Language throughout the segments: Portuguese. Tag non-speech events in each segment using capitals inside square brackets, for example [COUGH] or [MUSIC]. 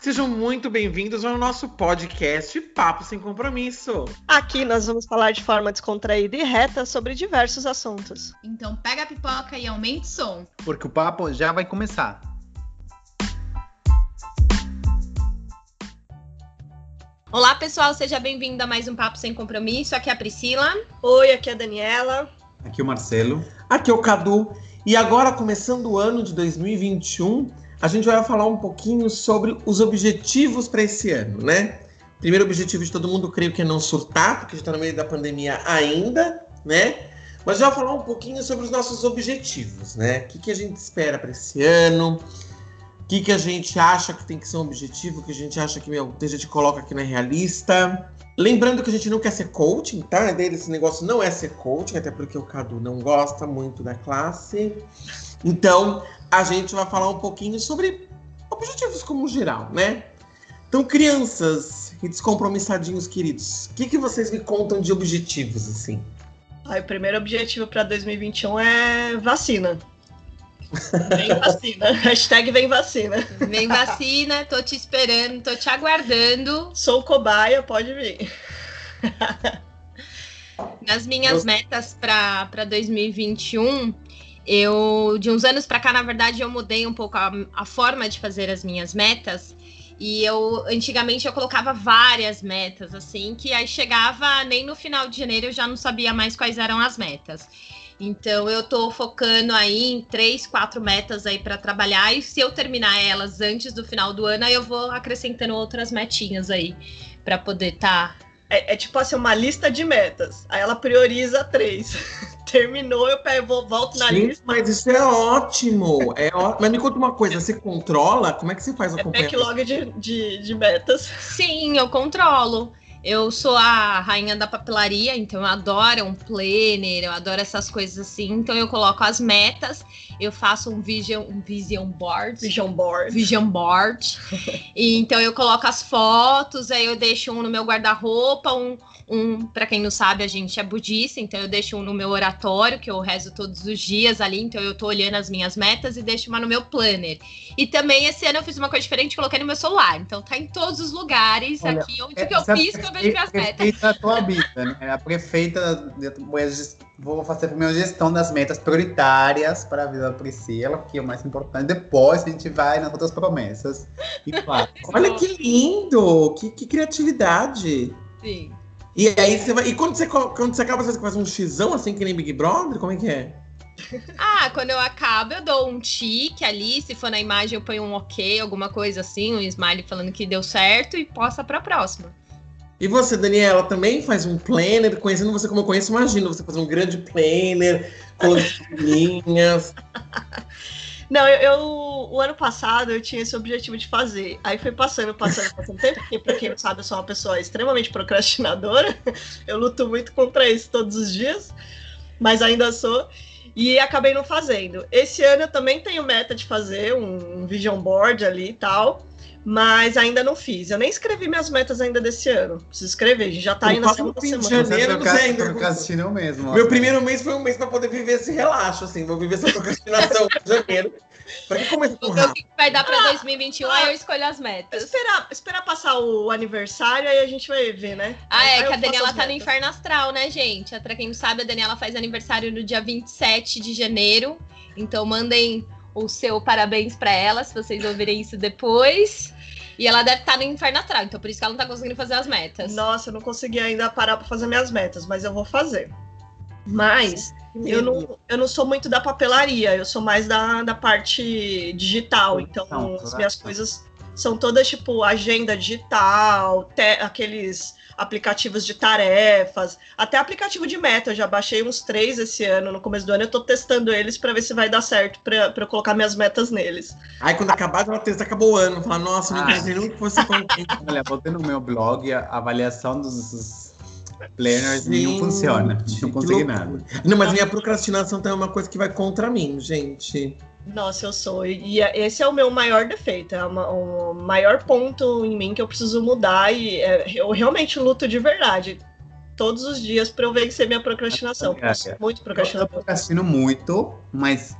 Sejam muito bem-vindos ao nosso podcast Papo Sem Compromisso. Aqui nós vamos falar de forma descontraída e reta sobre diversos assuntos. Então pega a pipoca e aumente o som. Porque o papo já vai começar. Olá, pessoal, seja bem-vindo a mais um Papo Sem Compromisso. Aqui é a Priscila. Oi, aqui é a Daniela. Aqui é o Marcelo. Aqui é o Cadu. E agora, começando o ano de 2021, a gente vai falar um pouquinho sobre os objetivos para esse ano, né? Primeiro objetivo de todo mundo, creio que é não surtar, porque a gente está no meio da pandemia ainda, né? Mas já falar um pouquinho sobre os nossos objetivos, né? O que, que a gente espera para esse ano? O que, que a gente acha que tem que ser um objetivo? O que a gente acha que meu, a gente coloca aqui na realista? Lembrando que a gente não quer ser coaching, tá? Desse negócio não é ser coaching, até porque o Cadu não gosta muito da classe. Então, a gente vai falar um pouquinho sobre objetivos como geral, né? Então, crianças e descompromissadinhos queridos, o que, que vocês me contam de objetivos, assim? Ai, o primeiro objetivo para 2021 é vacina. Vem vacina. [LAUGHS] Hashtag vem vacina. Vem vacina, tô te esperando, tô te aguardando. Sou cobaia, pode vir. Nas minhas metas para 2021, eu de uns anos para cá, na verdade, eu mudei um pouco a, a, forma de fazer as minhas metas. E eu antigamente eu colocava várias metas assim, que aí chegava nem no final de janeiro eu já não sabia mais quais eram as metas. Então eu tô focando aí em três, quatro metas aí para trabalhar e se eu terminar elas antes do final do ano, aí eu vou acrescentando outras metinhas aí para poder estar tá é, é, tipo assim, uma lista de metas. Aí ela prioriza três. [LAUGHS] Terminou, eu pego, volto na Gente, lista. Mas isso é ótimo. É ó... Mas me conta uma coisa, você controla? Como é que você faz o é backlog de, de, de metas. Sim, eu controlo. Eu sou a rainha da papelaria, então eu adoro um planner, eu adoro essas coisas assim. Então eu coloco as metas, eu faço um vision, um vision board. Vision board. Vision board. [LAUGHS] e, então eu coloco as fotos, aí eu deixo um no meu guarda-roupa, um, um para quem não sabe, a gente é budista, então eu deixo um no meu oratório, que eu rezo todos os dias ali, então eu tô olhando as minhas metas e deixo uma no meu planner. E também esse ano eu fiz uma coisa diferente, coloquei no meu celular. Então tá em todos os lugares, Olha, aqui onde que eu pisco, eu vejo minhas metas. Prefeita tua vida, né? A prefeita, vou fazer a primeira gestão das metas prioritárias para a vida da Priscila, que é o mais importante. Depois a gente vai nas outras promessas. E [LAUGHS] Olha que lindo! Que, que criatividade! Sim. E aí você vai. E quando você, quando você acaba, você faz um xizão assim que nem Big Brother? Como é que é? Ah, quando eu acabo, eu dou um tique ali. Se for na imagem, eu ponho um ok, alguma coisa assim, um smile falando que deu certo e posta pra próxima. E você, Daniela, também faz um planner? Conhecendo você como eu conheço, imagino você fazer um grande planner, com [LAUGHS] linhas. Não, eu, eu, o ano passado eu tinha esse objetivo de fazer. Aí foi passando, passando, passando tempo, porque pra quem não sabe, eu sou uma pessoa extremamente procrastinadora. Eu luto muito contra isso todos os dias, mas ainda sou. E acabei não fazendo. Esse ano eu também tenho meta de fazer um, um vision board ali e tal mas ainda não fiz. Eu nem escrevi minhas metas ainda desse ano. Preciso escrever, a gente já tá indo na segunda semana. De janeiro, não sei ainda. Mesmo. Meu primeiro mês foi um mês para poder viver esse relaxo, assim. Vou viver essa procrastinação em janeiro. Pra que começa com O que vai dar pra 2021, ah, aí eu escolho as metas. Esperar, esperar passar o aniversário, aí a gente vai ver, né? Ah, aí, é, que a Daniela tá no inferno astral, né, gente? Pra quem não sabe, a Daniela faz aniversário no dia 27 de janeiro. Então mandem o seu parabéns para ela, se vocês ouvirem isso depois. E ela deve estar tá no inferno astral, então por isso que ela não tá conseguindo fazer as metas. Nossa, eu não consegui ainda parar para fazer minhas metas, mas eu vou fazer. Mas eu não, eu não sou muito da papelaria, eu sou mais da, da parte digital. Então, não, as minhas coisas são todas tipo agenda digital, te, aqueles aplicativos de tarefas, até aplicativo de meta. Eu já baixei uns três esse ano, no começo do ano. Eu tô testando eles para ver se vai dar certo para eu colocar minhas metas neles. Aí quando acabar de testa, acabou o ano. Falar, nossa, não ah. nem que fosse [LAUGHS] Olha, botei no meu blog a avaliação dos planners Sim, não funciona. Não consegui nada. Não, mas minha procrastinação também é uma coisa que vai contra mim, gente. Nossa, eu sou. E esse é o meu maior defeito. É o maior ponto em mim que eu preciso mudar. E é, eu realmente luto de verdade. Todos os dias para eu vencer minha procrastinação. É, é. Muito procrastinador. Eu procrastino muito, mas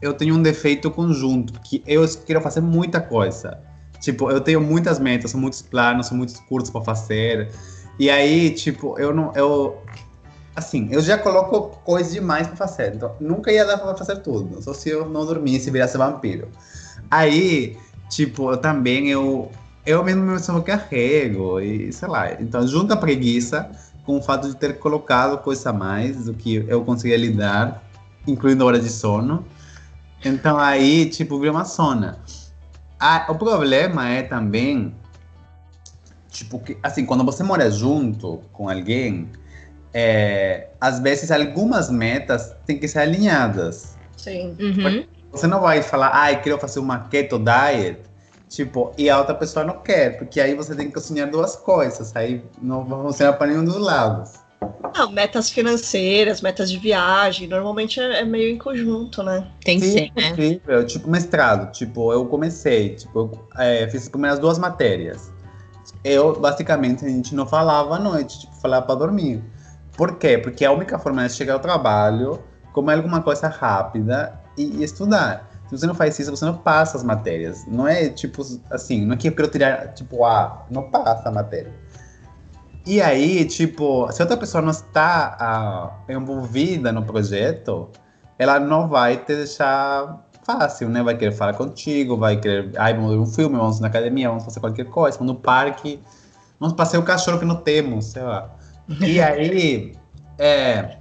eu tenho um defeito conjunto, que eu quero fazer muita coisa. Tipo, eu tenho muitas metas, muitos planos, muitos cursos para fazer. E aí, tipo, eu não. Eu, assim, eu já coloco coisas demais para fazer. Então, nunca ia dar para fazer tudo. Só se eu não dormisse e virasse vampiro. Aí, tipo, eu também eu. Eu mesmo me carrego e sei lá. Então, junta a preguiça com o fato de ter colocado coisa a mais do que eu conseguia lidar, incluindo hora de sono. Então aí, tipo, vira uma zona. Ah, o problema é também, tipo, que, assim, quando você mora junto com alguém, é, às vezes algumas metas têm que ser alinhadas. Sim. Uhum. Você não vai falar, ai, quero fazer uma keto diet, tipo, e a outra pessoa não quer, porque aí você tem que cozinhar duas coisas, aí não vai funcionar para nenhum dos lados. Não, metas financeiras, metas de viagem, normalmente é, é meio em conjunto, né? Tem que Sim, ser, né? possível. Tipo, mestrado. Tipo, eu comecei. Tipo, eu é, fiz as primeiras duas matérias. Eu, basicamente, a gente não falava à noite. Tipo, falava pra dormir. Por quê? Porque a única forma de chegar ao trabalho, comer alguma coisa rápida e, e estudar. Se você não faz isso, você não passa as matérias. Não é, tipo, assim, não é que eu quero tirar, tipo, A. Não passa a matéria. E aí, tipo, se outra pessoa não está ah, envolvida no projeto, ela não vai te deixar fácil, né? Vai querer falar contigo, vai querer, ai, vamos ver um filme, vamos na academia, vamos fazer qualquer coisa, vamos no parque, vamos passear o cachorro que não temos, sei lá. E aí, é,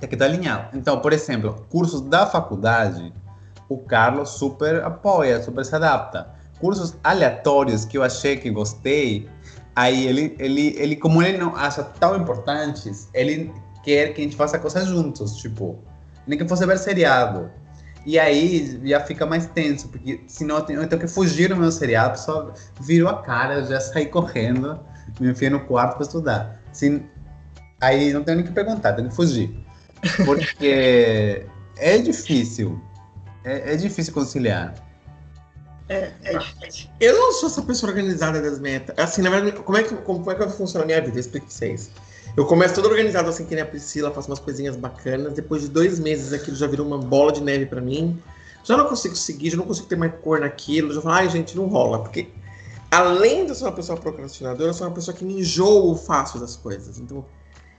tem que alinhado. Então, por exemplo, cursos da faculdade, o Carlos super apoia, super se adapta. Cursos aleatórios que eu achei que gostei, aí ele, ele, ele como ele não acha tão importantes, ele quer que a gente faça coisas juntos, tipo, nem que fosse ver seriado. E aí já fica mais tenso, porque senão eu tenho, eu tenho que fugir do meu seriado, pessoa virou a cara, já saí correndo, me enfiei no quarto para estudar. Se, aí não tenho nem que perguntar, tenho que fugir. Porque é difícil. É, é difícil conciliar. É, é difícil. Eu não sou essa pessoa organizada das metas. Assim, na verdade, como é que, como é que funciona a minha vida? Eu explico pra vocês. Eu começo todo organizado assim, que nem a Priscila, faço umas coisinhas bacanas. Depois de dois meses aquilo já virou uma bola de neve pra mim. Já não consigo seguir, já não consigo ter mais cor naquilo. Já falo, ai, gente, não rola. Porque além de ser uma pessoa procrastinadora, eu sou uma pessoa que me enjoo fácil das coisas. Então,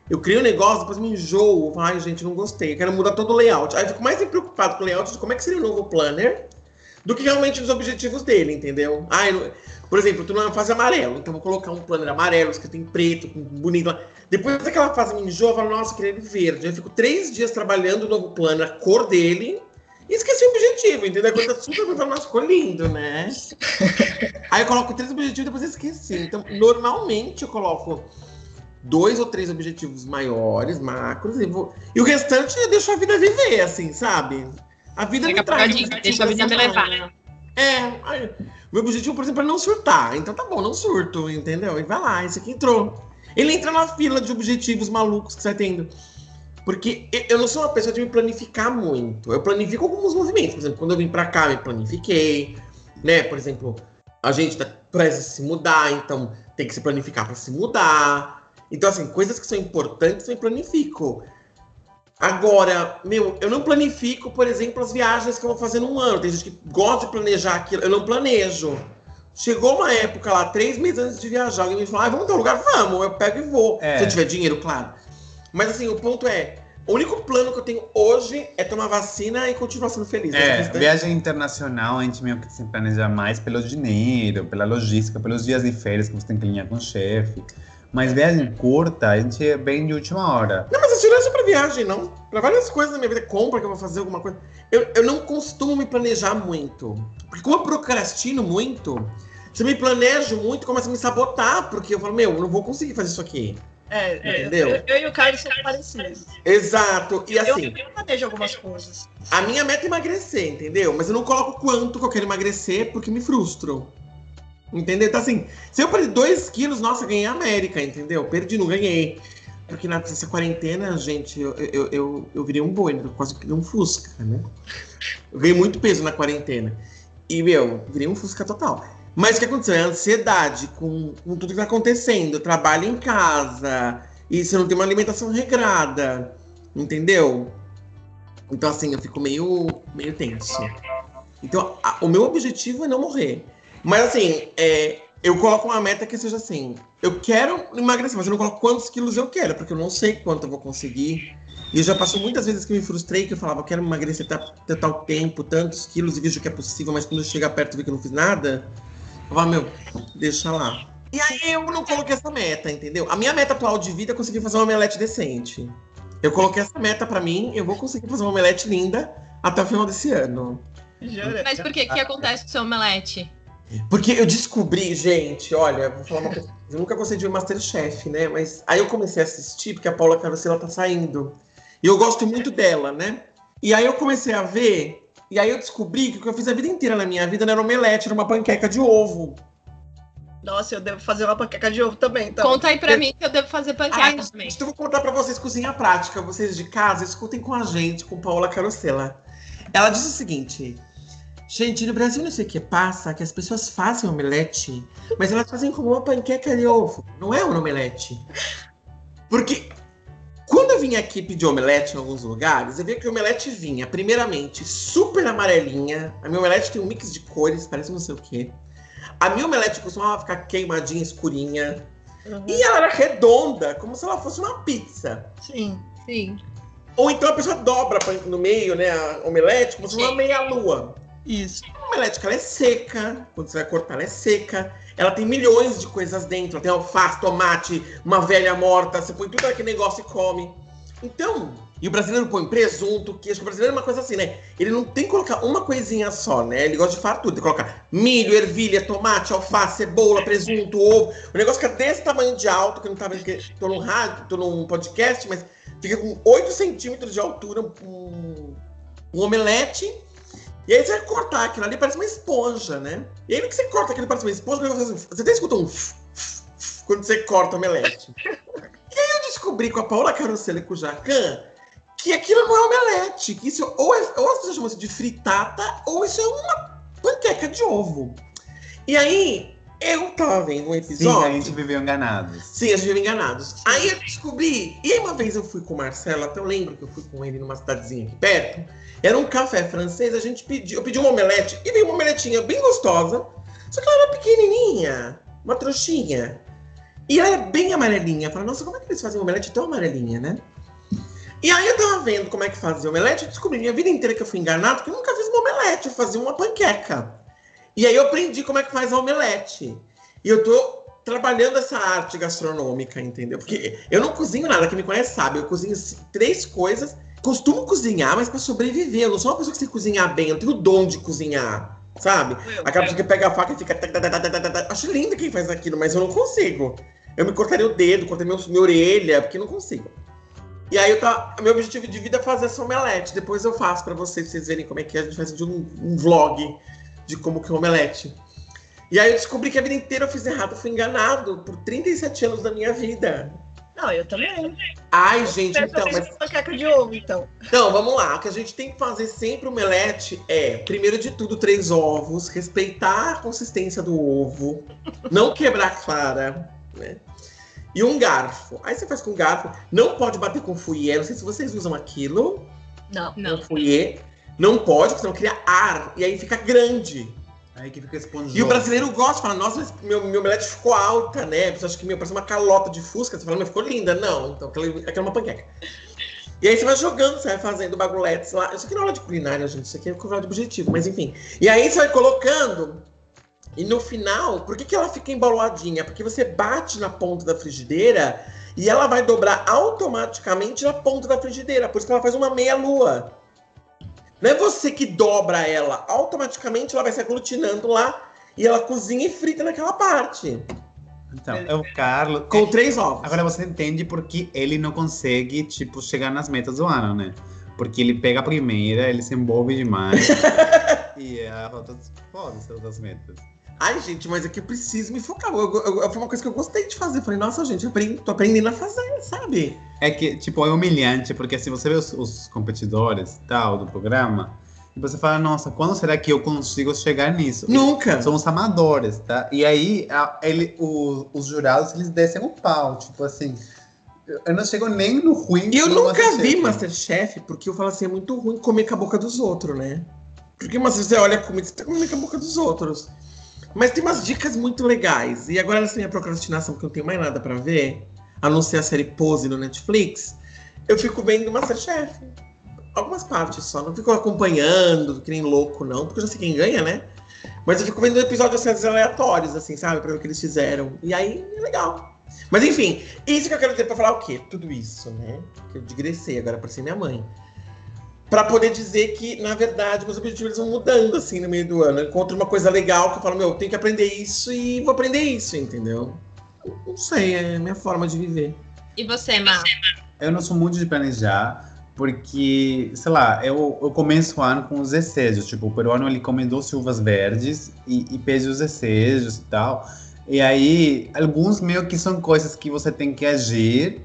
eu crio um negócio, depois me enjoo. Ai, gente, não gostei. Eu quero mudar todo o layout. Aí eu fico mais preocupado com o layout de como é que seria o novo planner do que realmente os objetivos dele, entendeu? Ah, eu, por exemplo, tu numa fase amarelo, então vou colocar um planner amarelo, escrito em preto, bonito. Depois daquela fase me enjoa, eu falo, nossa, queria ele verde. Aí eu fico três dias trabalhando o novo planner, a cor dele, esqueci o objetivo, entendeu? Quando tá super eu falo, nossa, ficou lindo, né? [LAUGHS] Aí eu coloco três objetivos e depois eu esqueci. Então, normalmente eu coloco dois ou três objetivos maiores, macros, e, vou... e o restante eu deixo a vida viver, assim, sabe? A vida Fica me traz deixa a vida me levar. É, aí, meu objetivo, por exemplo, é não surtar. Então tá bom, não surto, entendeu? E vai lá, esse aqui entrou. Ele entra na fila de objetivos malucos que você tá tendo. Porque eu- não sou uma pessoa de me planificar muito. Eu planifico alguns movimentos. Por exemplo, quando eu vim pra cá, eu me planifiquei. Né? Por exemplo, a gente tá prestes a se mudar, então tem que se planificar pra se mudar. Então, assim, coisas que são importantes eu me planifico. Agora, meu, eu não planifico, por exemplo, as viagens que eu vou fazer num ano. Tem gente que gosta de planejar aquilo. Eu não planejo. Chegou uma época lá, três meses antes de viajar, alguém me falou, ah, vamos tal lugar? Vamos, eu pego e vou. É. Se eu tiver dinheiro, claro. Mas assim, o ponto é, o único plano que eu tenho hoje é tomar vacina e continuar sendo feliz. É, viagem internacional a gente meio que se planeja mais pelo dinheiro, pela logística, pelos dias de férias que você tem que alinhar com o chefe. Mas viagem curta, a gente é bem de última hora. Não, mas isso não é só pra viagem, não. Pra várias coisas na minha vida, compra que eu vou fazer alguma coisa. Eu, eu não costumo me planejar muito. Porque como eu procrastino muito, se eu me planejo muito, começa a me sabotar, porque eu falo, meu, eu não vou conseguir fazer isso aqui. É, é, Entendeu? Eu, eu e o Carlos somos parecidos. Exato. E Eu, assim, eu planejo algumas coisas. a minha meta é emagrecer, entendeu? Mas eu não coloco quanto que eu quero emagrecer porque me frustro. Entendeu? Então, assim, se eu perder 2 quilos, nossa, ganhei a América, entendeu? Perdi, não ganhei. Porque nessa quarentena, gente, eu, eu, eu, eu virei um boi, né? Eu quase virei um Fusca, né? Eu ganhei muito peso na quarentena. E, meu, virei um Fusca total. Mas o que aconteceu? É ansiedade com, com tudo que tá acontecendo. Trabalho em casa. E você não tem uma alimentação regrada. Entendeu? Então, assim, eu fico meio, meio tenso. Então, a- o meu objetivo é não morrer. Mas assim, é, eu coloco uma meta que seja assim: eu quero emagrecer, mas eu não coloco quantos quilos eu quero, porque eu não sei quanto eu vou conseguir. E já passou muitas vezes que me frustrei, que eu falava, eu quero emagrecer até tal tempo, tantos quilos, e vejo que é possível, mas quando chega perto e vi que eu não fiz nada, eu falo, meu, deixa lá. E aí eu não coloquei essa meta, entendeu? A minha meta atual de vida é conseguir fazer uma omelete decente. Eu coloquei essa meta para mim, eu vou conseguir fazer uma omelete linda até o final desse ano. Mas por que que acontece com o seu omelete? Porque eu descobri, gente, olha, vou falar uma coisa. Eu nunca gostei de ver Masterchef, né? Mas aí eu comecei a assistir, porque a Paula Carosella tá saindo. E eu gosto muito dela, né? E aí eu comecei a ver, e aí eu descobri que o que eu fiz a vida inteira na minha vida não era omelete, era uma panqueca de ovo. Nossa, eu devo fazer uma panqueca de ovo também, então. Conta aí pra é... mim que eu devo fazer panqueca Ai, também. Então eu vou contar pra vocês cozinha prática. Vocês de casa, escutem com a gente, com Paola Carosella. Ela disse o seguinte: Gente, no Brasil não sei o que passa, que as pessoas fazem omelete, mas elas fazem como uma panqueca de ovo. Não é um omelete. Porque eu vim aqui pedir omelete em alguns lugares, eu vi que o omelete vinha, primeiramente, super amarelinha. A minha omelete tem um mix de cores, parece não sei o quê. A minha omelete costumava ficar queimadinha, escurinha. Uhum. E ela era redonda, como se ela fosse uma pizza. Sim, sim. Ou então a pessoa dobra no meio, né, a omelete, como se fosse uma meia-lua. Isso. A omelete que ela é seca, quando você vai cortar, ela é seca. Ela tem milhões de coisas dentro. Ela tem alface, tomate, uma velha morta. Você põe tudo aquele negócio e come. Então, e o brasileiro põe presunto, queijo. O brasileiro é uma coisa assim, né? Ele não tem que colocar uma coisinha só, né? Ele gosta de fazer tudo. Ele coloca milho, ervilha, tomate, alface, cebola, presunto, ovo. O negócio fica desse tamanho de alto, que eu não tava. Tô num rádio, tô num podcast, mas fica com 8 centímetros de altura, um, um omelete. E aí você vai cortar aquilo ali, parece uma esponja, né? E aí no que você corta aquilo parece uma esponja, você até escuta um quando você corta o omelete. Descobri com a Paula Carosella e com o Jacan que aquilo não é omelete, que isso ou, é, ou as pessoas chamam isso de fritata, ou isso é uma panqueca de ovo. E aí, eu tava vendo um episódio. Sim, a gente viveu enganados. Sim, a gente viveu enganados. Aí eu descobri. E aí, uma vez eu fui com o Marcelo, até eu lembro que eu fui com ele numa cidadezinha aqui perto. Era um café francês, a gente pediu. Eu pedi uma omelete e veio uma omeletinha bem gostosa. Só que ela era pequenininha, uma trouxinha. E ela é bem amarelinha. Eu falei, nossa, como é que eles fazem omelete tão amarelinha, né? E aí eu tava vendo como é que fazia omelete, eu descobri minha vida inteira que eu fui enganado, que eu nunca fiz uma omelete, eu fazia uma panqueca. E aí eu aprendi como é que faz a omelete. E eu tô trabalhando essa arte gastronômica, entendeu? Porque eu não cozinho nada, quem me conhece sabe, eu cozinho três coisas, costumo cozinhar, mas para sobreviver, eu não sou uma pessoa que sei cozinhar bem, eu tenho o dom de cozinhar, sabe? Aquela pessoa que pega a faca e fica... Acho lindo quem faz aquilo, mas eu não consigo. Eu me cortaria o dedo, cortaria minha orelha, porque não consigo. E aí, eu tá, meu objetivo de vida é fazer essa omelete. Depois eu faço para vocês, vocês verem como é que é. A gente faz um, um vlog de como que é omelete. E aí eu descobri que a vida inteira eu fiz errado, eu fui enganado por 37 anos da minha vida. Não, eu também. Ai, gente, então. Mas... Panqueca de ovo, então. Então, vamos lá. O que a gente tem que fazer sempre omelete é, primeiro de tudo, três ovos, respeitar a consistência do ovo, não quebrar a clara, né? e um garfo. Aí você faz com garfo. Não pode bater com fouet. Não sei se vocês usam aquilo. Não. Não. Fouet. Não pode, porque senão cria ar. E aí fica grande. Aí que fica esponjoso. E o brasileiro gosta, fala, nossa, meu, meu omelete ficou alta, né? A pessoa acha que meu, parece uma calota de fusca. Você fala, mas ficou linda. Não, então aquela, aquela é uma panqueca. E aí você vai jogando, você vai fazendo bagulhetes lá. Isso aqui não é aula de culinária, gente. Isso aqui é aula de objetivo, mas enfim. E aí você vai colocando e no final, por que, que ela fica embaloadinha? Porque você bate na ponta da frigideira e ela vai dobrar automaticamente na ponta da frigideira. Por isso que ela faz uma meia-lua. Não é você que dobra ela. Automaticamente ela vai se aglutinando lá e ela cozinha e frita naquela parte. Então, é o Carlos. Com é, três ovos. Agora você entende por que ele não consegue, tipo, chegar nas metas do ano, né? Porque ele pega a primeira, ele se envolve demais. [LAUGHS] e a rota foda das metas. Ai, gente, mas é que eu preciso me focar. Eu, eu, eu, foi uma coisa que eu gostei de fazer. falei, nossa, gente, aprendi, tô aprendendo a fazer, sabe? É que, tipo, é humilhante, porque assim, você vê os, os competidores tal do programa, e você fala, nossa, quando será que eu consigo chegar nisso? Nunca! Somos amadores, tá? E aí, a, ele, o, os jurados, eles descem o pau, tipo assim. Eu não chego nem no ruim. E eu nunca Masterchef. vi Masterchef, porque eu falo assim, é muito ruim comer com a boca dos outros, né? Porque mas você olha a comida, você tá comendo com a boca dos outros. Mas tem umas dicas muito legais. E agora nessa minha procrastinação, que eu não tenho mais nada pra ver, a não ser a série Pose no Netflix, eu fico vendo Masterchef. Algumas partes só. Não fico acompanhando, que nem louco, não, porque eu já sei quem ganha, né? Mas eu fico vendo episódios assim, aleatórios, assim, sabe? Pra ver o que eles fizeram. E aí é legal. Mas enfim, isso que eu quero dizer pra falar o quê? Tudo isso, né? Que eu digressei agora pra ser minha mãe. Pra poder dizer que, na verdade, meus objetivos vão mudando, assim, no meio do ano. Eu encontro uma coisa legal que eu falo, meu, eu tenho que aprender isso e vou aprender isso, entendeu? Não sei, é a minha forma de viver. E você, Mar? Eu não sou muito de planejar, porque, sei lá, eu, eu começo o ano com os desejos. Tipo, o peruano ele come uvas verdes e, e pede os desejos e tal. E aí, alguns meio que são coisas que você tem que agir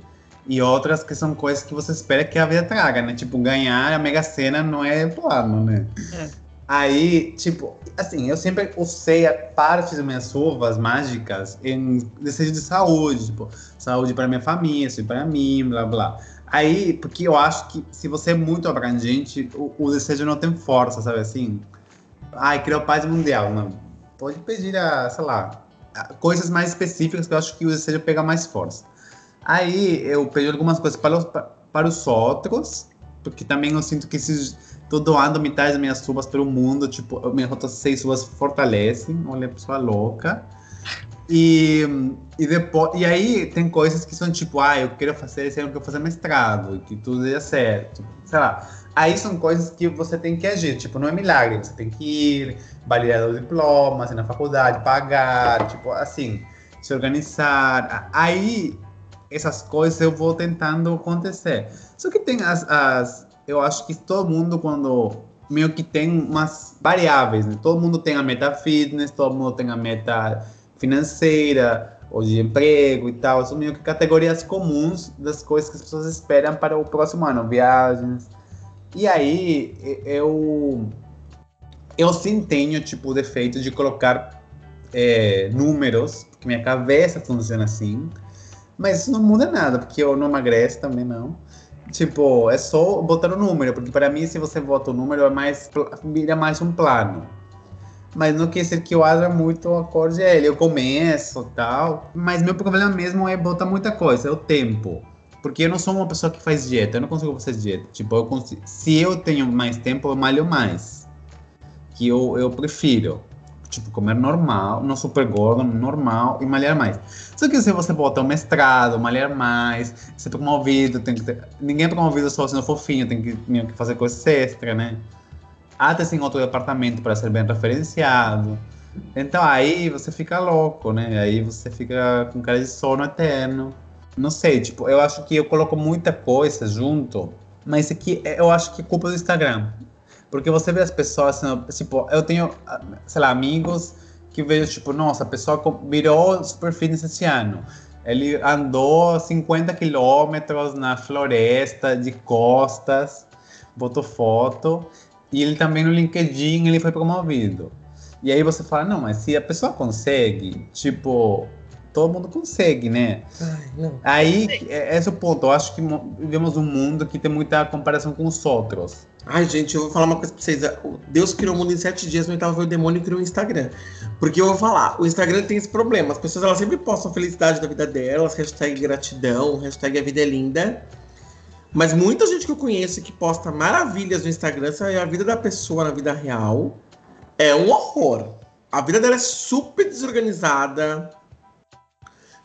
e outras que são coisas que você espera que a vida traga, né? Tipo, ganhar a Mega Sena não é plano, né? É. Aí, tipo, assim, eu sempre usei a parte das minhas uvas mágicas em desejo de saúde, tipo, saúde para minha família, saúde para mim, blá blá. Aí, porque eu acho que se você é muito abrangente, o, o desejo não tem força, sabe assim? Ai, criou paz mundial. Não. Pode pedir a, sei lá, coisas mais específicas que eu acho que o desejo pega mais força. Aí eu pedi algumas coisas para os, pa- para os outros, porque também eu sinto que se tô doando metade das minhas uvas pelo mundo, tipo, minhas outras seis uvas fortalecem, olha, pessoa louca. E, e depois e aí tem coisas que são tipo, ah, eu quero fazer esse ano, eu quero fazer mestrado, que tudo dê certo, sei lá. Aí são coisas que você tem que agir, tipo, não é milagre, você tem que ir, validar o diploma, ir na faculdade, pagar, tipo, assim, se organizar. Aí essas coisas eu vou tentando acontecer. Só que tem as, as eu acho que todo mundo quando meio que tem umas variáveis, né? Todo mundo tem a meta fitness, todo mundo tem a meta financeira, ou de emprego e tal. São meio que categorias comuns das coisas que as pessoas esperam para o próximo ano, viagens. E aí eu eu sim tenho tipo defeito de colocar é, números, porque minha cabeça funciona assim. Mas não muda nada, porque eu não emagreço também não. Tipo, é só botar o número, porque para mim, se você bota o número, é mais, vira mais um plano. Mas não quer dizer que eu haja muito acorde a ele. Eu começo tal, mas meu problema mesmo é botar muita coisa, é o tempo. Porque eu não sou uma pessoa que faz dieta, eu não consigo fazer dieta. Tipo, eu consigo, se eu tenho mais tempo, eu malho mais. Que eu, eu prefiro. Tipo, comer normal, não super gordo, normal e malhar mais. Só que se você bota um mestrado, malhar mais, ser promovido, tem que ter... ninguém é promovido só sendo fofinho, tem que, meio que fazer coisas extra, né? Até sem outro departamento para ser bem referenciado. Então aí você fica louco, né? Aí você fica com cara de sono eterno. Não sei, tipo, eu acho que eu coloco muita coisa junto, mas aqui é- eu acho que é culpa do Instagram. Porque você vê as pessoas, assim, tipo, eu tenho, sei lá, amigos que vejo, tipo, nossa, a pessoa virou super fitness esse ano. Ele andou 50 quilômetros na floresta, de costas, botou foto. E ele também no LinkedIn, ele foi promovido. E aí você fala, não, mas se a pessoa consegue, tipo, todo mundo consegue, né? Ai. Aí, é- esse é o ponto. Eu acho que mo- vivemos um mundo que tem muita comparação com os outros. Ai, gente, eu vou falar uma coisa pra vocês. Deus criou o mundo em sete dias, no oitavo veio o demônio criou o Instagram. Porque eu vou falar, o Instagram tem esse problema. As pessoas elas sempre postam a felicidade da vida delas, hashtag gratidão, hashtag a vida é linda. Mas muita gente que eu conheço que posta maravilhas no Instagram, a vida da pessoa na vida real é um horror. A vida dela é super desorganizada,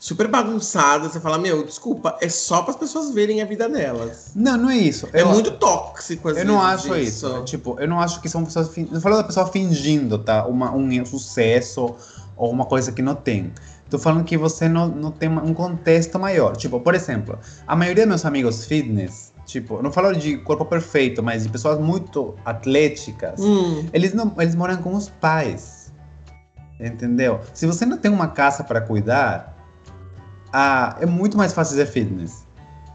super bagunçada. Você fala, meu, desculpa, é só para as pessoas verem a vida delas. Não, não é isso. É Eu- muito tóxico, às Eu não acho isso. Tipo, eu não acho que são pessoas. Fin... Não falo da pessoa fingindo, tá? Uma, um sucesso ou uma coisa que não tem. Tô falando que você não, não tem um contexto maior. Tipo, por exemplo, a maioria dos meus amigos fitness, tipo, não falo de corpo perfeito, mas de pessoas muito atléticas, Hum, eles, não, eles moram com os pais. Entendeu? Se você não tem uma casa para cuidar, ah, é muito mais fácil ser fitness.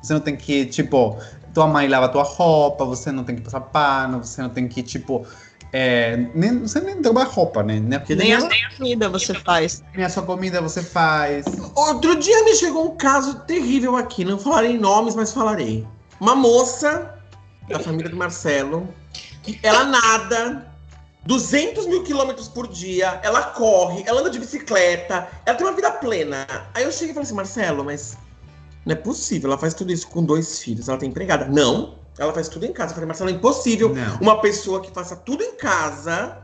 Você não tem que, tipo, tua mãe lava tua roupa, você não tem que passar pano, você não tem que, tipo, é, nem, você nem dobra roupa, né? Nem, Que Nem a, nem a comida você faz. nem a sua comida você faz. Outro dia me chegou um caso terrível aqui, não falarei nomes, mas falarei. Uma moça da família do Marcelo, ela nada, 200 mil quilômetros por dia, ela corre, ela anda de bicicleta, ela tem uma vida plena. Aí eu cheguei e falei assim, Marcelo, mas não é possível, ela faz tudo isso com dois filhos, ela tem empregada. Não, ela faz tudo em casa. Eu falei, Marcelo, é impossível Não. uma pessoa que faça tudo em casa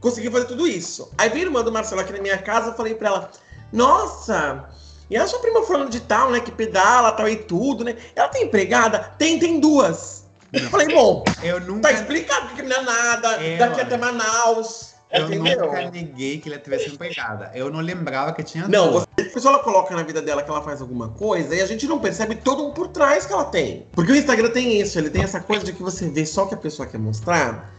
conseguir fazer tudo isso. Aí veio a irmã do Marcelo aqui na minha casa, eu falei pra ela, nossa, e a sua prima falando de tal, né, que pedala, tal e tudo, né? Ela tem empregada? Tem, tem duas. Eu falei, bom, Eu nunca, tá explicado que não é nada, É, daqui até Manaus. eu entendeu? nunca neguei que ela tivesse empregada. Eu não lembrava que tinha Não, duas. você, ela coloca na vida dela que ela faz alguma coisa e a gente não percebe todo um por trás que ela tem. Porque o Instagram tem isso, ele tem essa coisa de que você vê só o que a pessoa quer mostrar,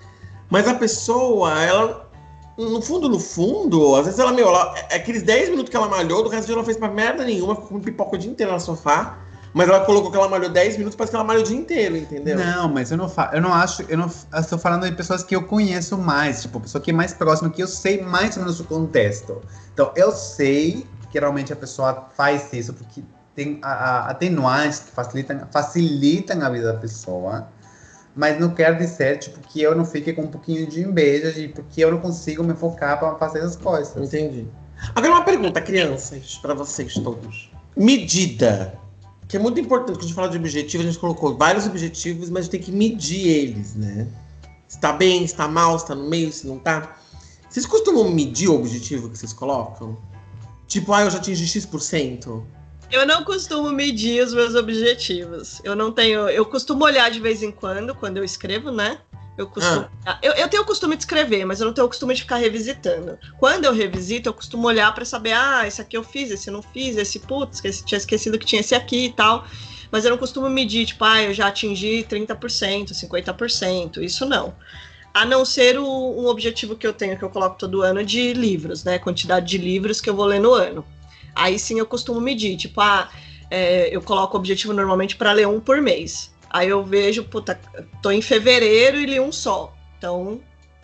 mas a pessoa, ela, no fundo, no fundo, às vezes ela, meu, ela, é aqueles 10 minutos que ela malhou, do resto do dia ela fez pra merda nenhuma, ficou com pipoca o dia inteiro no sofá, mas ela colocou que ela malhou 10 minutos, parece que ela malhou o dia inteiro, entendeu? Não, mas eu não falo, eu não acho, eu não eu estou falando de pessoas que eu conheço mais, tipo, pessoa que é mais próxima, que eu sei mais ou menos o contexto. Então, eu sei que realmente a pessoa faz isso porque tem a, a, atenuantes que facilitam, facilitam a vida da pessoa, mas não quer dizer, tipo, que eu não fique com um pouquinho de inveja de porque eu não consigo me focar para fazer as coisas. Entendi. Agora uma pergunta, crianças, pra vocês todos. Medida. Que é muito importante quando a gente fala de objetivo, a gente colocou vários objetivos, mas a gente tem que medir eles, né? Se tá bem, se tá mal, se tá no meio, se não tá. Vocês costumam medir o objetivo que vocês colocam? Tipo, ah, eu já atingi X%. Eu não costumo medir os meus objetivos. Eu não tenho. Eu costumo olhar de vez em quando, quando eu escrevo, né? Eu, costumo, eu, eu tenho o costume de escrever, mas eu não tenho o costume de ficar revisitando. Quando eu revisito, eu costumo olhar para saber, ah, esse aqui eu fiz, esse eu não fiz, esse putz, esse tinha esquecido que tinha esse aqui e tal. Mas eu não costumo medir, tipo, ah, eu já atingi 30%, 50%, isso não. A não ser o, um objetivo que eu tenho, que eu coloco todo ano, de livros, né? Quantidade de livros que eu vou ler no ano. Aí sim eu costumo medir, tipo, ah, é, eu coloco o objetivo normalmente para ler um por mês. Aí eu vejo, puta, tô em fevereiro e li um só. Então,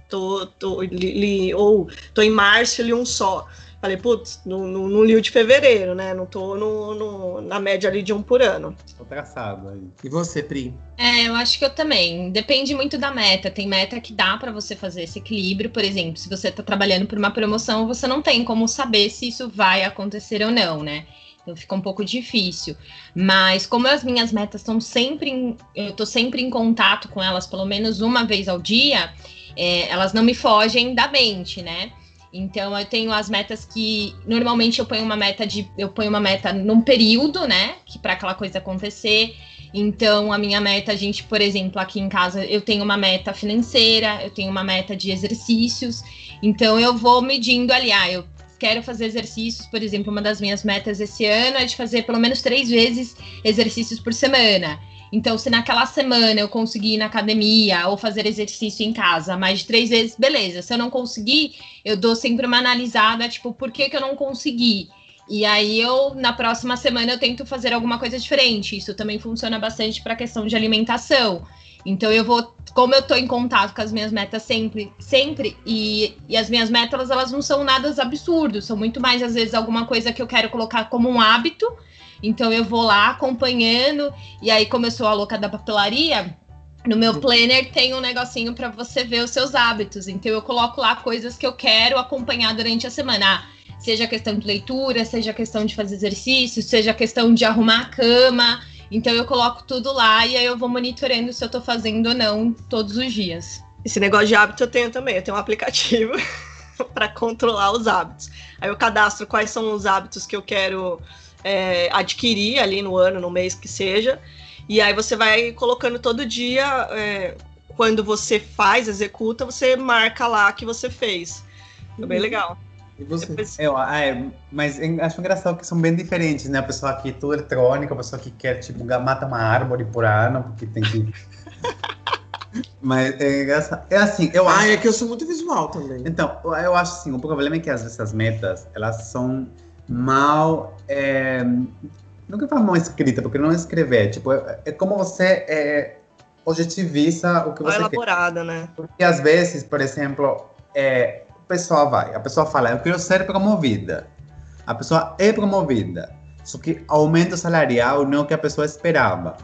tô, tô li, li- ou tô em março e li um só. Falei, putz, não, não, não li o de fevereiro, né? Não tô no, no- na média ali de um por ano. Tô traçado aí. E você, Pri? É, eu acho que eu também. Depende muito da meta. Tem meta que dá pra você fazer esse equilíbrio. Por exemplo, se você tá trabalhando por uma promoção, você não tem como saber se isso vai acontecer ou não, né? Então fica um pouco difícil. Mas como as minhas metas estão sempre em, eu tô sempre em contato com elas pelo menos uma vez ao dia, é, elas não me fogem da mente, né? Então eu tenho as metas que normalmente eu ponho uma meta de eu ponho uma meta num período, né, que para aquela coisa acontecer. Então a minha meta, a gente, por exemplo, aqui em casa eu tenho uma meta financeira, eu tenho uma meta de exercícios. Então eu vou medindo ali, ah, eu quero fazer exercícios, por exemplo, uma das minhas metas esse ano é de fazer pelo menos três vezes exercícios por semana. Então, se naquela semana eu conseguir ir na academia ou fazer exercício em casa mais de três vezes, beleza. Se eu não conseguir, eu dou sempre uma analisada, tipo, por que, que eu não consegui? E aí eu, na próxima semana, eu tento fazer alguma coisa diferente. Isso também funciona bastante para a questão de alimentação. Então eu vou, como eu tô em contato com as minhas metas sempre, sempre, e, e as minhas metas elas não são nada absurdos, são muito mais às vezes alguma coisa que eu quero colocar como um hábito. Então eu vou lá acompanhando, e aí, como eu sou a louca da papelaria, no meu planner tem um negocinho para você ver os seus hábitos. Então eu coloco lá coisas que eu quero acompanhar durante a semana. Ah, seja questão de leitura, seja questão de fazer exercício, seja questão de arrumar a cama. Então eu coloco tudo lá e aí eu vou monitorando se eu tô fazendo ou não todos os dias. Esse negócio de hábito eu tenho também. Eu tenho um aplicativo [LAUGHS] para controlar os hábitos. Aí eu cadastro quais são os hábitos que eu quero é, adquirir ali no ano, no mês que seja. E aí você vai colocando todo dia, é, quando você faz, executa, você marca lá que você fez. É bem Uhum. legal. E você? Depois- Eu, ah, é, mas eu acho engraçado que são bem diferentes, né? A pessoa que é tudo eletrônico, a pessoa que quer, tipo, mata uma árvore por ano, porque tem que. [LAUGHS] mas é engraçado. É assim, eu acho. Ah, é que eu sou muito visual também. Então, eu- acho assim, o problema é que às vezes as metas, elas são mal. É, não que eu falo mal escrita, porque não é escrever. Tipo, é, é como você é, objetiviza o que você quer. elaborada, né? Porque às vezes, por exemplo, é, pessoa vai, a pessoa fala, eu quero ser promovida. A pessoa é promovida. Só que aumento salarial não é o que a pessoa esperava.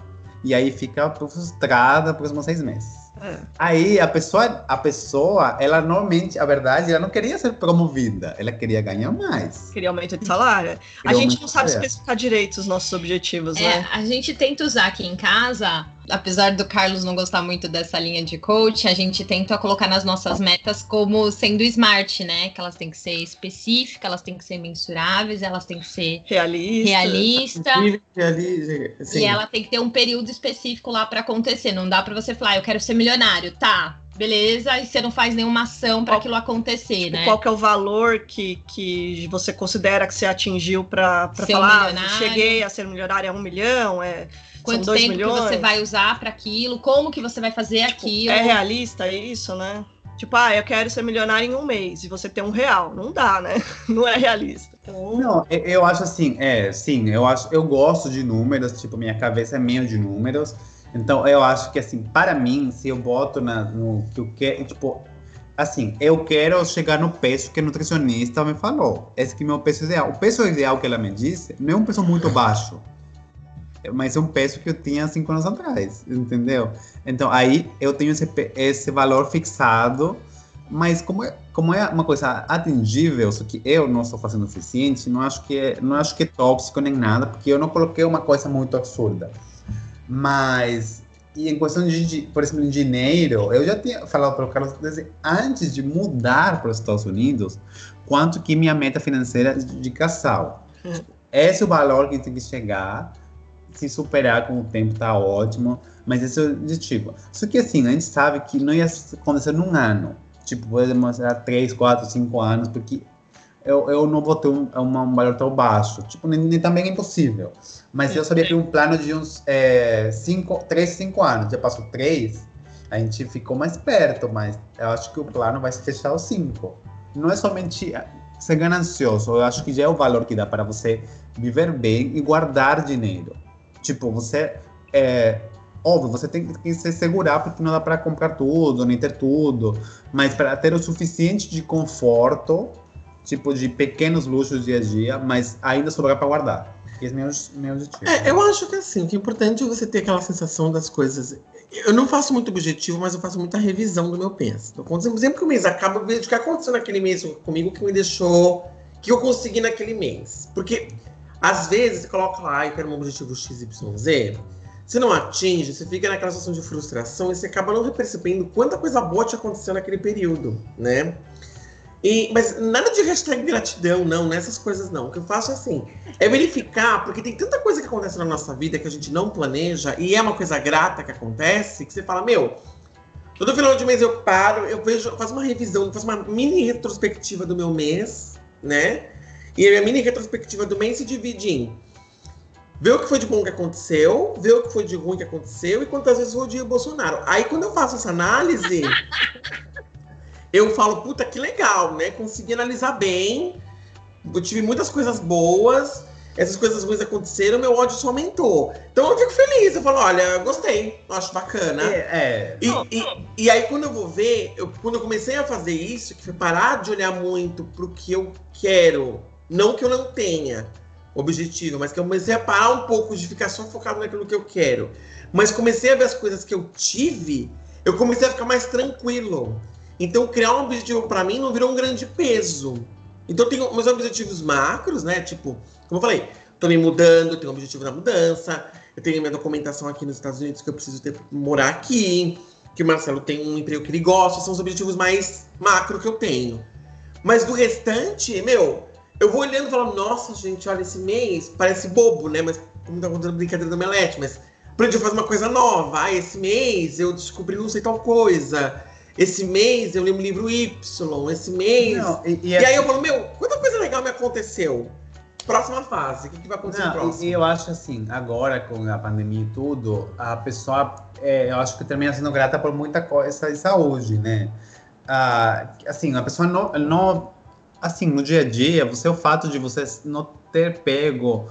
E aí fica frustrada por uns seis meses. É. Aí a pessoa, a pessoa, ela normalmente, a verdade, ela não queria ser promovida, ela queria ganhar mais. Queria aumento de salário. Queria a gente não sabe especificar direito os nossos objetivos, é, né? A gente tenta usar aqui em casa apesar do Carlos não gostar muito dessa linha de coach, a gente tenta colocar nas nossas metas como sendo smart, né? Que elas têm que ser específicas, elas têm que ser mensuráveis, elas têm que ser realista, realista, realista e ela tem que ter um período específico lá para acontecer. Não dá para você falar, ah, eu quero ser milionário, tá? Beleza, e você não faz nenhuma ação para aquilo acontecer, né? Qual que é o valor que, que você considera que você atingiu para falar? Um cheguei a ser milionário é um milhão, é Quanto tempo milhões. que você vai usar para aquilo? Como que você vai fazer tipo, aquilo? É realista isso, né? Tipo, ah, eu quero ser milionário em um mês e você ter um real. Não dá, né? [LAUGHS] Não é realista. Então... Não, eu acho assim, é, sim, eu acho, eu gosto de números, tipo, minha cabeça é meio de números. Então, eu acho que, assim, para mim, se eu boto na, no que eu quero, tipo, assim, eu quero chegar no peso que a nutricionista me falou. Esse que é meu peso ideal. O peso ideal que ela me disse não é um peso muito baixo mas é um peso que eu tinha cinco anos atrás, entendeu? Então aí eu tenho esse, esse valor fixado, mas como é, como é uma coisa atingível, só que eu não estou fazendo o suficiente, não acho que é, não acho que é tóxico nem nada, porque eu não coloquei uma coisa muito absurda. Mas e em questão de, por exemplo, em dinheiro, eu já tinha falado para o Carlos antes de mudar para os Estados Unidos, quanto que minha meta financeira de casal. Hum. Esse é o valor que tem que chegar se superar com o tempo tá ótimo, mas esse é o objetivo. Só que assim, a gente sabe que não ia acontecer num ano. Tipo, pode demorar 3, 4, 5 anos, porque eu, eu não vou ter um, um valor tão baixo. Tipo, nem, nem também é impossível. Mas eu sabia que um plano de uns é, 3, 5 anos. Já passou 3, a gente ficou mais perto, mas eu acho que o plano vai se fechar aos 5. Não é somente ser ganancioso, eu acho que já é o valor que dá para você viver bem e guardar dinheiro. Tipo, você é óbvio, você tem que se segurar porque não dá para comprar tudo, nem ter tudo, mas para ter o suficiente de conforto, tipo de pequenos luxos dia a dia, mas ainda sobrar para guardar. Esse é meu, meu objetivo. É, eu acho que assim, que é importante você ter aquela sensação das coisas. Eu não faço muito objetivo, mas eu faço muita revisão do meu penso. Então, sempre que o mês acaba, eu vejo o que aconteceu naquele mês comigo que me deixou. que eu consegui naquele mês. Porque às vezes, você coloca lá, eu quero um objetivo XYZ, você não atinge, você fica naquela situação de frustração e você acaba não percebendo quanta coisa boa te aconteceu naquele período, né? E, mas nada de hashtag gratidão, não, nessas coisas não. O que eu faço é assim, é verificar, porque tem tanta coisa que acontece na nossa vida que a gente não planeja e é uma coisa grata que acontece, que você fala, meu, todo final de mês eu paro, eu vejo, faço uma revisão, faço uma mini retrospectiva do meu mês, né? E a minha mini retrospectiva do mês se divide em ver o que foi de bom que aconteceu, ver o que foi de ruim que aconteceu e quantas vezes eu odiei o Bolsonaro. Aí quando eu faço essa análise, [LAUGHS] eu falo, puta, que legal, né? Consegui analisar bem, eu tive muitas coisas boas, essas coisas ruins aconteceram, meu ódio só aumentou. Então eu fico feliz, eu falo, olha, gostei, acho bacana. É, é. E, e, e, aí quando eu vou ver, eu, quando eu comecei a fazer isso, que foi parar de olhar muito pro que eu quero não que eu não tenha objetivo, mas que eu comecei a parar um pouco de ficar só focado naquilo que eu quero. Mas comecei a ver as coisas que eu tive, eu comecei a ficar mais tranquilo. Então, criar um objetivo para mim não virou um grande peso. Então, eu tenho meus objetivos macros, né? Tipo, como eu falei, tô me mudando, tenho um objetivo na mudança, eu tenho minha documentação aqui nos Estados Unidos que eu preciso ter morar aqui, que o Marcelo tem um emprego que ele gosta, são os objetivos mais macro que eu tenho. Mas do restante, meu, eu vou olhando e falando, nossa, gente, olha, esse mês parece bobo, né? Mas como tá contando brincadeira do Melete, mas aprendi a fazer uma coisa nova. Ah, esse mês eu descobri não sei tal coisa. Esse mês eu li um livro Y. Esse mês. Não, e, e, e aí eu falo, meu, quanta coisa legal me aconteceu. Próxima fase, o que, que vai acontecer não, próximo? E eu acho assim, agora com a pandemia e tudo, a pessoa, é, eu acho que termina sendo grata por muita coisa de saúde, né? Ah, assim, a pessoa não, não assim, no dia a dia, você o fato de você não ter pego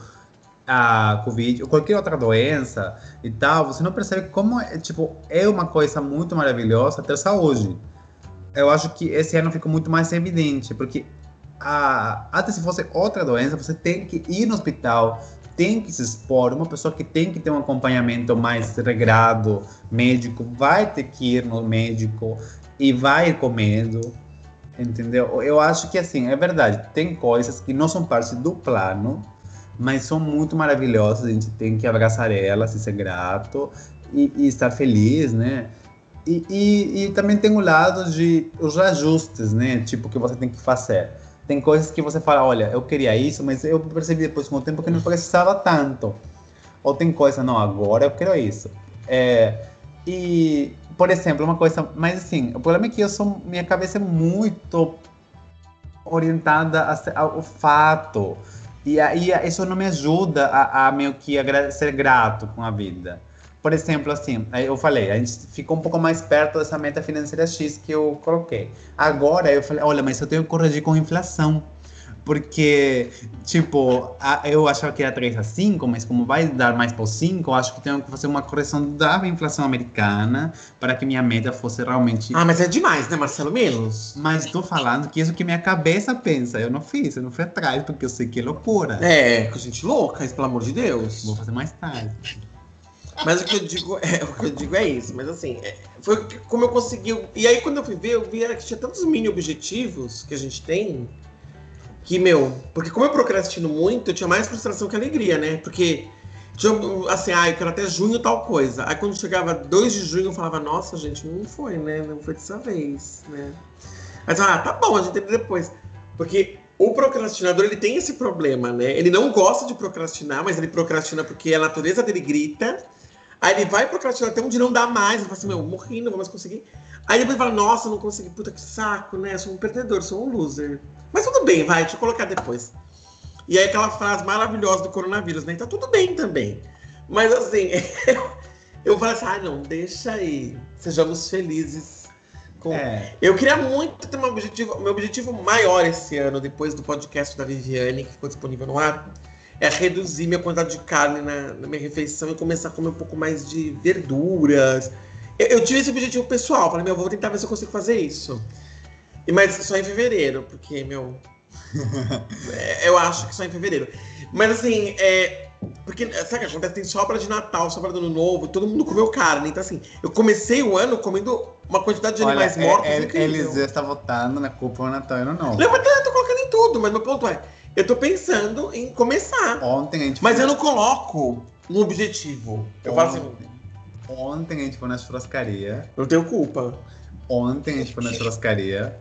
a Covid ou qualquer outra doença e tal, você não percebe como, é, tipo, é uma coisa muito maravilhosa ter saúde. Eu acho que esse ano ficou muito mais evidente, porque a, até se fosse outra doença, você tem que ir no hospital, tem que se expor, uma pessoa que tem que ter um acompanhamento mais regrado, médico, vai ter que ir no médico e vai ir com medo, entendeu? Eu acho que assim, é verdade, tem coisas que não são parte do plano, mas são muito maravilhosas, a gente tem que abraçar elas e ser grato e, e estar feliz, né? E, e, e, também tem o lado de os ajustes, né? Tipo, que você tem que fazer. Tem coisas que você fala, olha, eu queria isso, mas eu percebi depois com o tempo que não precisava tanto. Ou tem coisa, não, agora eu quero isso. É, e, por exemplo, uma coisa, mas assim, o problema é que eu sou, minha cabeça é muito orientada ao fato. E aí isso não me ajuda a, a meio que a ser grato com a vida. Por exemplo, assim, eu falei, a gente ficou um pouco mais perto dessa meta financeira X que eu coloquei. Agora eu falei, olha, mas eu tenho que corrigir com inflação. Porque, tipo, a, eu achava que era 3 a 5, mas como vai dar mais para 5, eu acho que tenho que fazer uma correção da inflação americana para que minha meta fosse realmente. Ah, mas é demais, né, Marcelo? Menos. Mas estou falando que isso que minha cabeça pensa. Eu não fiz, eu não fui atrás, porque eu sei que é loucura. É, com gente louca, isso, pelo amor de Deus. Vou fazer mais tarde. Mas o que eu digo é, [LAUGHS] o que eu digo é isso. Mas assim, é, foi como eu consegui. E aí, quando eu fui ver, eu vi que tinha tantos mini objetivos que a gente tem que, meu, porque como eu procrastino muito, eu tinha mais frustração que alegria, né? Porque tinha, assim, ah, eu quero até junho tal coisa. Aí quando chegava 2 de junho, eu falava, nossa, gente, não foi, né? Não foi dessa vez, né? Mas, ah, tá bom, a gente tem depois. Porque o procrastinador, ele tem esse problema, né? Ele não gosta de procrastinar, mas ele procrastina porque a natureza dele grita. Aí ele vai procrastinar até dia não dá mais. Ele fala assim, meu, morri, não vou mais conseguir. Aí depois fala, nossa, não consegui, puta que saco, né? Sou um perdedor, sou um loser. Mas tudo bem, vai, deixa eu colocar depois. E aí aquela frase maravilhosa do coronavírus, né? Tá tudo bem também. Mas assim, [LAUGHS] eu, falo assim, ah, não, deixa aí. Sejamos felizes. Com... É. Eu queria muito ter um objetivo, meu objetivo maior esse ano, depois do podcast da Viviane, que ficou disponível no ar, é reduzir minha quantidade de carne na, na minha refeição e começar a comer um pouco mais de verduras, eu, eu tive esse objetivo pessoal. Falei, meu, vou tentar ver se eu consigo fazer isso. E, mas só em fevereiro, porque, meu. [LAUGHS] é, eu acho que só em fevereiro. Mas assim, é. Porque, sabe o que acontece? Tem sobra de Natal, sobra do Ano Novo, todo mundo comeu carne. Então, assim, eu comecei o ano comendo uma quantidade de animais Olha, mortos. É, é, eles já está votando na culpa do Natal e Ano Novo. Não, mas eu tô colocando em tudo, mas meu ponto é. Eu tô pensando em começar. Ontem a gente. Mas eu não coloco um objetivo. Eu Ontem. falo assim. Ontem a gente foi na churrascaria. Eu tenho culpa. Ontem a gente foi na churrascaria.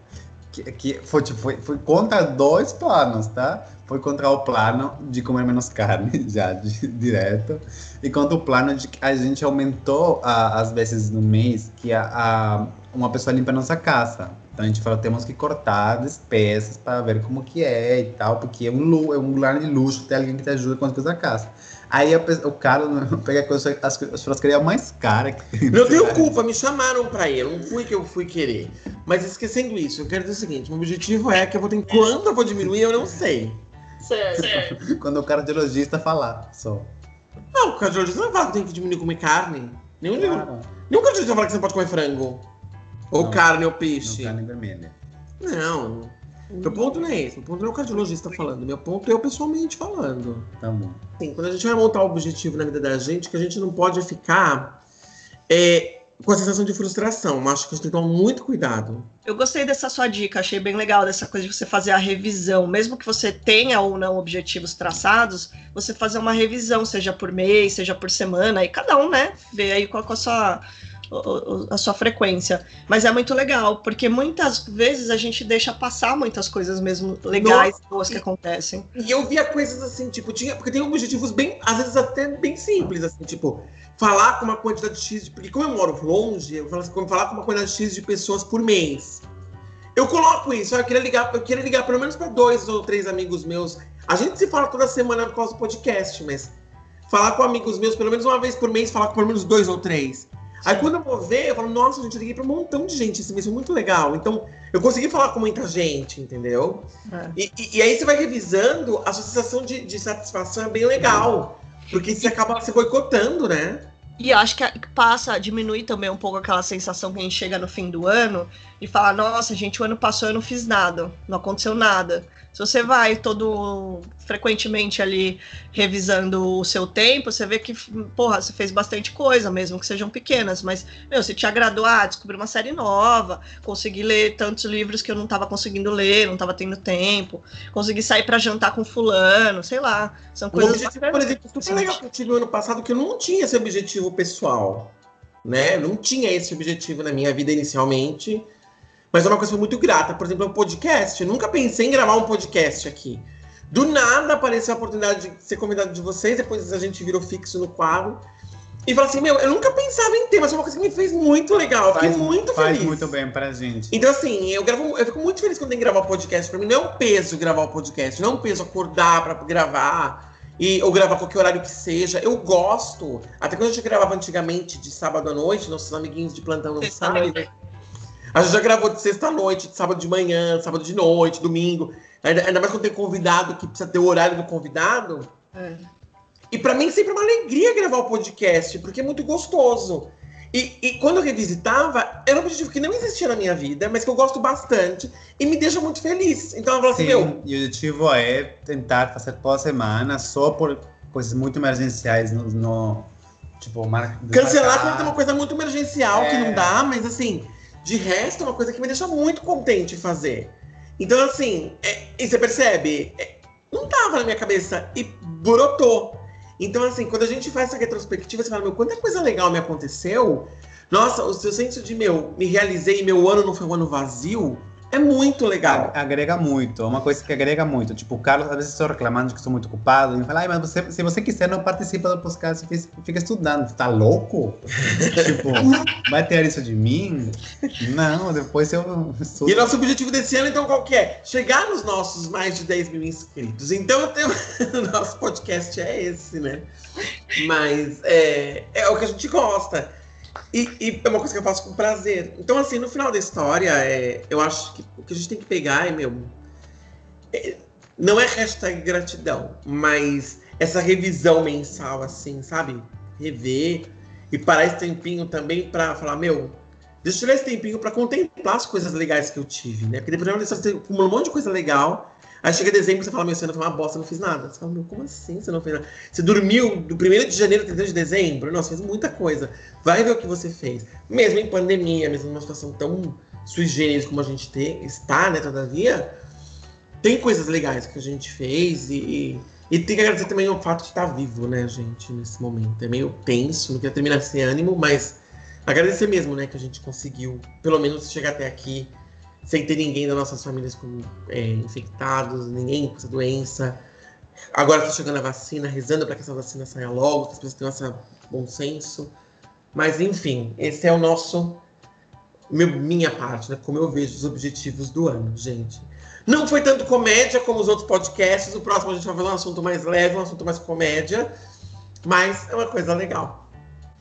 Que, que foi, tipo, foi, foi contra dois planos, tá? Foi contra o plano de comer menos carne, [LAUGHS] já de, direto. E contra o plano de que a gente aumentou a, as vezes no mês que a, a, uma pessoa limpa a nossa casa. Então a gente falou, temos que cortar despesas para ver como que é e tal, porque é um, é um lugar de luxo ter alguém que te ajuda com as coisas da casa. Aí a, o cara [LAUGHS] pega coisa, as, as churrascarias mais caras. Não tenho culpa, me chamaram pra ir, não fui que eu fui querer. Mas esquecendo isso, eu quero dizer o seguinte: meu objetivo é que eu vou ter. Quando eu vou diminuir, eu não sei. Certo. [LAUGHS] Quando o cardiologista falar, só. Não, o cardiologista não fala que tem que diminuir comer carne. Nenhum, claro. nenhum cardiologista fala que você não pode comer frango. Ou não, carne ou peixe. Não, carne vermelha. Não. Meu ponto não é esse, meu ponto não é o cardiologista falando, meu ponto é eu pessoalmente falando. Tá bom. Sim, quando a gente vai montar o um objetivo na vida da gente, que a gente não pode ficar é, com a sensação de frustração. Acho que a gente tem que tomar muito cuidado. Eu gostei dessa sua dica, achei bem legal dessa coisa de você fazer a revisão. Mesmo que você tenha ou não objetivos traçados, você fazer uma revisão, seja por mês, seja por semana, e cada um, né, vê aí qual é a sua a sua frequência. Mas é muito legal, porque muitas vezes a gente deixa passar muitas coisas mesmo legais, Nossa, boas que acontecem. E eu via coisas assim, tipo, tinha, porque tem objetivos bem, às vezes até bem simples, assim, tipo, falar com uma quantidade X, de, porque como eu moro longe, eu falo assim, como falar com uma quantidade X de pessoas por mês. Eu coloco isso, eu queria ligar, eu queria ligar pelo menos para dois ou três amigos meus. A gente se fala toda semana por causa do podcast, mas falar com amigos meus pelo menos uma vez por mês, falar com pelo menos dois ou três. Aí quando eu vou ver, eu falo, nossa, gente, eu liguei pra um montão de gente esse mês, foi muito legal. Então, eu consegui falar com muita gente, entendeu? É. E, e, e, aí você vai revisando, a sua sensação de, de satisfação é bem legal. Porque você acaba se boicotando, né? E acho que passa, diminui também um pouco aquela sensação que a gente chega no fim do ano e fala, nossa, gente, o ano passou eu não fiz nada, não aconteceu nada. Se você vai todo frequentemente ali revisando o seu tempo, você vê que, porra, você fez bastante coisa, mesmo que sejam pequenas, mas, meu, você te agradou, ah, descobri uma série nova, consegui ler tantos livros que eu não estava conseguindo ler, não estava tendo tempo, consegui sair para jantar com fulano, sei lá. São coisas. objetivo, por exemplo, super legal que eu tive no ano passado, que eu não tinha esse objetivo pessoal, né? Não tinha esse objetivo na minha vida inicialmente. Mas é uma coisa muito grata. Por exemplo, o um podcast. Eu nunca pensei em gravar um podcast aqui. Do nada apareceu a oportunidade de ser convidado de vocês, depois a gente virou fixo no quadro. E falou assim, meu, eu nunca pensava em ter, mas foi uma coisa que me fez muito legal. Eu fiquei faz, muito faz feliz. Faz muito bem pra gente. Então, assim, eu gravo, eu fico muito feliz quando tem que gravar podcast. Pra mim não é um peso gravar o podcast, não é um peso acordar pra gravar. E, ou gravar qualquer horário que seja. Eu gosto. Até quando a gente gravava antigamente de sábado à noite, nossos amiguinhos de plantão não sabem. A gente já gravou de sexta-noite, de sábado de manhã, sábado de noite, domingo. Ainda, ainda mais quando tem convidado que precisa ter o horário do convidado. É. E para mim sempre é uma alegria gravar o podcast, porque é muito gostoso. E, e, quando eu revisitava, era um objetivo que não existia na minha vida, mas que eu gosto bastante e me deixa muito feliz. Então eu falo assim, meu. E o objetivo é tentar fazer toda semana só por coisas muito emergenciais no. no tipo, mar... Cancelar quando tem uma coisa muito emergencial é... que não dá, mas assim, de resto, é uma coisa que me deixa muito contente fazer. Então, assim, é, e você percebe? É, não tava na minha cabeça e brotou. Então, assim, quando a gente faz essa retrospectiva, você fala, meu, quanta coisa legal me aconteceu. Nossa, o seu senso de, meu, me realizei meu ano não foi um ano vazio. É muito legal. Agrega muito, é uma coisa que agrega muito. Tipo, o Carlos, às vezes estou reclamando que estou muito ocupado. E fala, mas você, se você quiser, não participa do podcast, fica estudando. Tá louco? [LAUGHS] tipo, vai ter isso de mim? Não, depois eu. Estudo. E nosso objetivo desse ano, então, qual que é? Chegar nos nossos mais de 10 mil inscritos. Então, tenho... [LAUGHS] o nosso podcast é esse, né? Mas é, é o que a gente gosta. E, e, é uma coisa que eu faço com prazer. Então, assim, no final da história, é, eu acho que o que a gente tem que pegar é, meu. É, não é hashtag gratidão, mas essa revisão mensal, assim, sabe? Rever e parar esse tempinho também para falar, meu, deixa eu tirar esse tempinho para contemplar as coisas legais que eu tive, né? Porque depois acumula um monte de coisa legal Aí chega dezembro e você fala, meu, você não foi uma bosta, não fiz nada. Você fala, meu, como assim você não fez nada? Você dormiu do 1 de janeiro até 31 de dezembro? Nossa, fez muita coisa. Vai ver o que você fez. Mesmo em pandemia, mesmo numa situação tão sui generis como a gente tem, está, né, todavia, tem coisas legais que a gente fez e, e, tem que agradecer também o fato de estar vivo, né, gente, nesse momento. É meio tenso, não queria terminar sem ânimo, mas agradecer mesmo, né, que a gente conseguiu, pelo menos, chegar até aqui sem ter ninguém das nossas famílias como é, infectados, ninguém com essa doença. Agora está chegando a vacina, rezando para que essa vacina saia logo, que as pessoas tenham esse bom senso. Mas, enfim, esse é o nosso. Meu, minha parte, né? Como eu vejo os objetivos do ano, gente. Não foi tanto comédia como os outros podcasts. O próximo a gente vai fazer um assunto mais leve, um assunto mais comédia. Mas é uma coisa legal.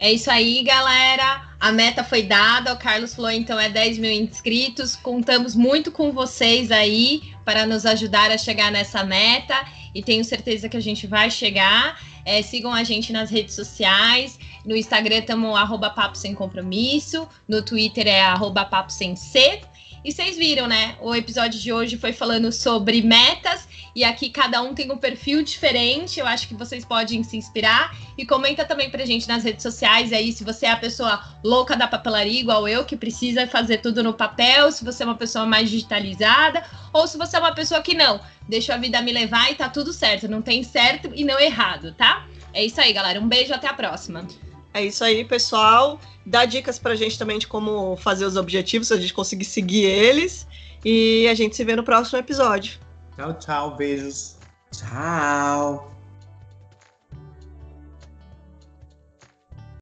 É isso aí, galera. A meta foi dada. O Carlos falou, então, é 10 mil inscritos. Contamos muito com vocês aí para nos ajudar a chegar nessa meta. E tenho certeza que a gente vai chegar. É, sigam a gente nas redes sociais. No Instagram estamos arroba papo sem compromisso. No Twitter é arroba papo sem ser. E vocês viram, né? O episódio de hoje foi falando sobre metas e aqui cada um tem um perfil diferente. Eu acho que vocês podem se inspirar e comenta também pra gente nas redes sociais aí se você é a pessoa louca da papelaria igual eu que precisa fazer tudo no papel, se você é uma pessoa mais digitalizada ou se você é uma pessoa que não, deixa a vida me levar e tá tudo certo, não tem certo e não errado, tá? É isso aí, galera. Um beijo, até a próxima. É isso aí, pessoal. Dá dicas pra gente também de como fazer os objetivos, se a gente conseguir seguir eles. E a gente se vê no próximo episódio. Tchau, tchau. Beijos. Tchau.